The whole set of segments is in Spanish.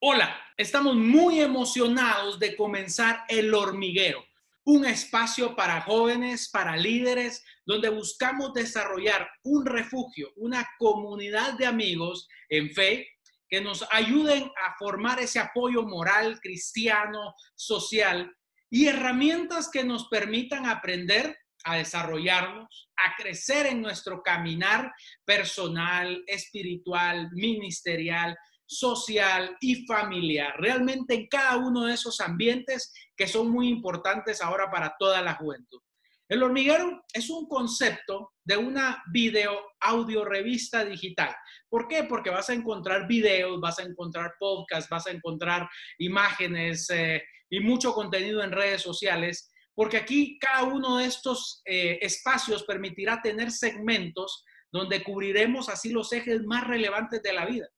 Hola, estamos muy emocionados de comenzar El Hormiguero, un espacio para jóvenes, para líderes, donde buscamos desarrollar un refugio, una comunidad de amigos en fe que nos ayuden a formar ese apoyo moral, cristiano, social y herramientas que nos permitan aprender a desarrollarnos, a crecer en nuestro caminar personal, espiritual, ministerial, social y familiar, realmente en cada uno de esos ambientes que son muy importantes ahora para toda la juventud. El hormiguero es un concepto de una video audio revista digital. ¿Por qué? Porque vas a encontrar videos, vas a encontrar podcasts, vas a encontrar imágenes eh, y mucho contenido en redes sociales, porque aquí cada uno de estos eh, espacios permitirá tener segmentos donde cubriremos así los ejes más relevantes de la vida.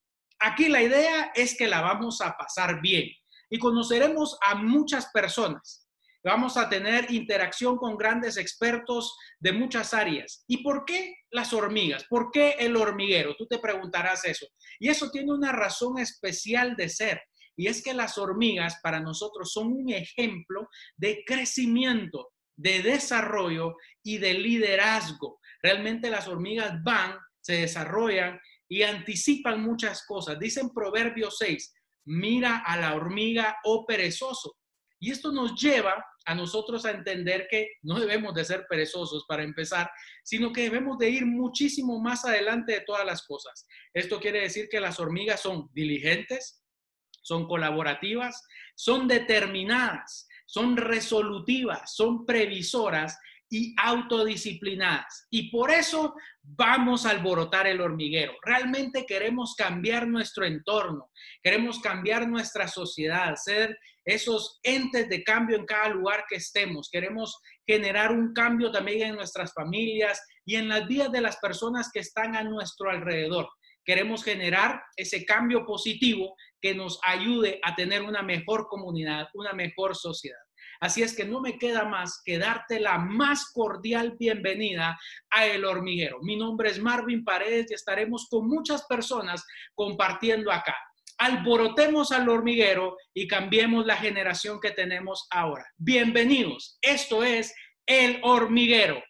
Aquí la idea es que la vamos a pasar bien y conoceremos a muchas personas. Vamos a tener interacción con grandes expertos de muchas áreas. ¿Y por qué las hormigas? ¿Por qué el hormiguero? Tú te preguntarás eso. Y eso tiene una razón especial de ser. Y es que las hormigas para nosotros son un ejemplo de crecimiento, de desarrollo y de liderazgo. Realmente las hormigas van, se desarrollan y anticipan muchas cosas. Dicen Proverbio 6, mira a la hormiga, oh perezoso. Y esto nos lleva a nosotros a entender que no debemos de ser perezosos para empezar, sino que debemos de ir muchísimo más adelante de todas las cosas. Esto quiere decir que las hormigas son diligentes, son colaborativas, son determinadas, son resolutivas, son previsoras y autodisciplinadas. Y por eso vamos a alborotar el hormiguero. Realmente queremos cambiar nuestro entorno, queremos cambiar nuestra sociedad, ser esos entes de cambio en cada lugar que estemos. Queremos generar un cambio también en nuestras familias y en las vidas de las personas que están a nuestro alrededor. Queremos generar ese cambio positivo que nos ayude a tener una mejor comunidad, una mejor sociedad. Así es que no me queda más que darte la más cordial bienvenida a El Hormiguero. Mi nombre es Marvin Paredes y estaremos con muchas personas compartiendo acá. Alborotemos al hormiguero y cambiemos la generación que tenemos ahora. Bienvenidos. Esto es El Hormiguero.